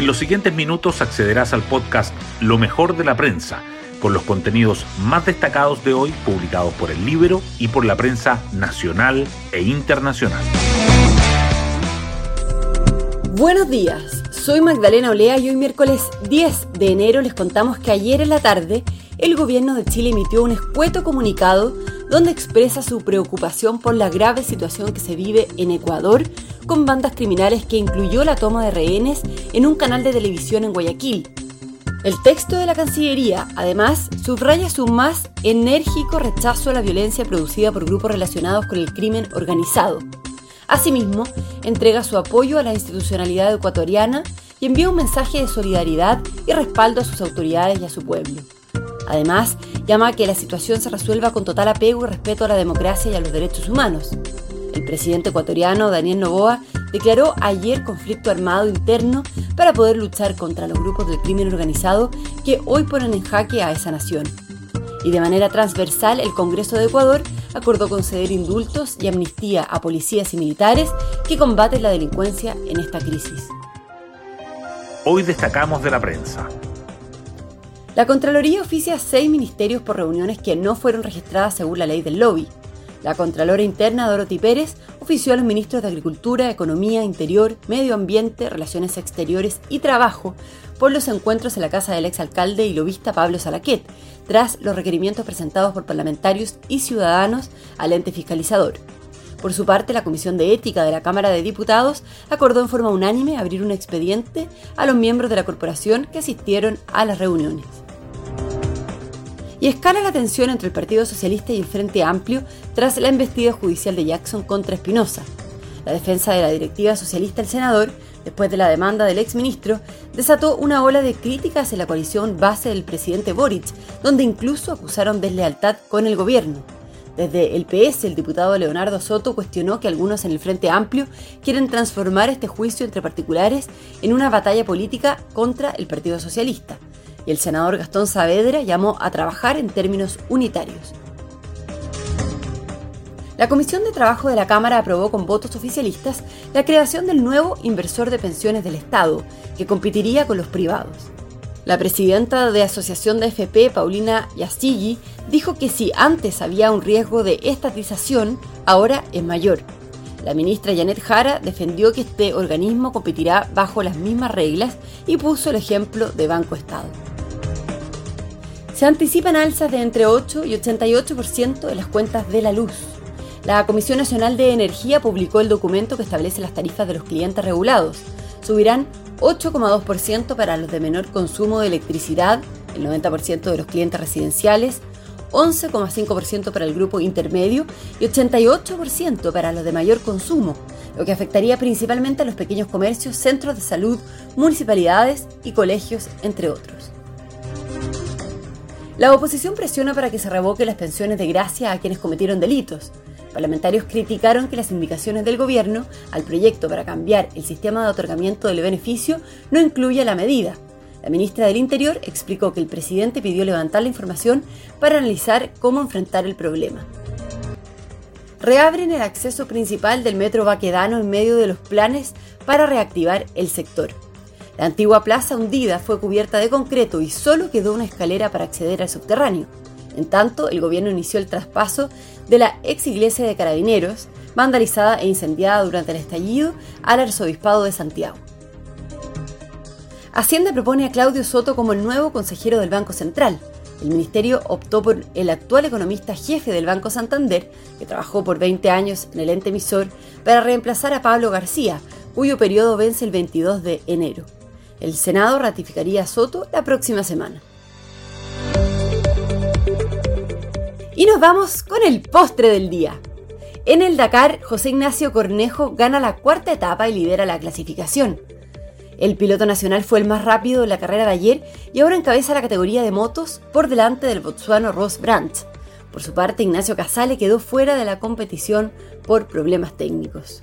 En los siguientes minutos accederás al podcast Lo mejor de la prensa, con los contenidos más destacados de hoy publicados por el Libro y por la prensa nacional e internacional. Buenos días, soy Magdalena Olea y hoy miércoles 10 de enero les contamos que ayer en la tarde el gobierno de Chile emitió un escueto comunicado donde expresa su preocupación por la grave situación que se vive en Ecuador con bandas criminales que incluyó la toma de rehenes en un canal de televisión en Guayaquil. El texto de la Cancillería, además, subraya su más enérgico rechazo a la violencia producida por grupos relacionados con el crimen organizado. Asimismo, entrega su apoyo a la institucionalidad ecuatoriana y envía un mensaje de solidaridad y respaldo a sus autoridades y a su pueblo. Además, llama a que la situación se resuelva con total apego y respeto a la democracia y a los derechos humanos. El presidente ecuatoriano Daniel Novoa declaró ayer conflicto armado interno para poder luchar contra los grupos del crimen organizado que hoy ponen en jaque a esa nación. Y de manera transversal, el Congreso de Ecuador acordó conceder indultos y amnistía a policías y militares que combaten la delincuencia en esta crisis. Hoy destacamos de la prensa. La Contraloría oficia seis ministerios por reuniones que no fueron registradas según la ley del lobby. La Contralora Interna, Dorothy Pérez, ofició a los ministros de Agricultura, Economía, Interior, Medio Ambiente, Relaciones Exteriores y Trabajo por los encuentros en la casa del exalcalde y lobista Pablo Salaquet, tras los requerimientos presentados por parlamentarios y ciudadanos al ente fiscalizador. Por su parte, la Comisión de Ética de la Cámara de Diputados acordó en forma unánime abrir un expediente a los miembros de la corporación que asistieron a las reuniones. Y escala la tensión entre el Partido Socialista y el Frente Amplio tras la embestida judicial de Jackson contra Espinosa. La defensa de la directiva socialista el senador, después de la demanda del exministro, desató una ola de críticas en la coalición base del presidente Boric, donde incluso acusaron deslealtad con el gobierno. Desde el PS, el diputado Leonardo Soto cuestionó que algunos en el Frente Amplio quieren transformar este juicio entre particulares en una batalla política contra el Partido Socialista y el senador Gastón Saavedra llamó a trabajar en términos unitarios. La Comisión de Trabajo de la Cámara aprobó con votos oficialistas la creación del nuevo inversor de pensiones del Estado, que competiría con los privados. La presidenta de Asociación de FP, Paulina Yasigi, dijo que si antes había un riesgo de estatización, ahora es mayor. La ministra Janet Jara defendió que este organismo competirá bajo las mismas reglas y puso el ejemplo de Banco Estado. Se anticipan alzas de entre 8 y 88% en las cuentas de la luz. La Comisión Nacional de Energía publicó el documento que establece las tarifas de los clientes regulados. Subirán 8,2% para los de menor consumo de electricidad, el 90% de los clientes residenciales, 11,5% para el grupo intermedio y 88% para los de mayor consumo, lo que afectaría principalmente a los pequeños comercios, centros de salud, municipalidades y colegios, entre otros. La oposición presiona para que se revoque las pensiones de gracia a quienes cometieron delitos. Parlamentarios criticaron que las indicaciones del gobierno al proyecto para cambiar el sistema de otorgamiento del beneficio no incluye la medida. La ministra del Interior explicó que el presidente pidió levantar la información para analizar cómo enfrentar el problema. Reabren el acceso principal del metro Baquedano en medio de los planes para reactivar el sector. La antigua plaza hundida fue cubierta de concreto y solo quedó una escalera para acceder al subterráneo. En tanto, el gobierno inició el traspaso de la ex iglesia de carabineros, vandalizada e incendiada durante el estallido, al arzobispado de Santiago. Hacienda propone a Claudio Soto como el nuevo consejero del Banco Central. El ministerio optó por el actual economista jefe del Banco Santander, que trabajó por 20 años en el ente emisor, para reemplazar a Pablo García, cuyo periodo vence el 22 de enero. El Senado ratificaría a Soto la próxima semana. Y nos vamos con el postre del día. En el Dakar, José Ignacio Cornejo gana la cuarta etapa y lidera la clasificación. El piloto nacional fue el más rápido en la carrera de ayer y ahora encabeza la categoría de motos por delante del botsuano Ross Brandt. Por su parte, Ignacio Casale quedó fuera de la competición por problemas técnicos.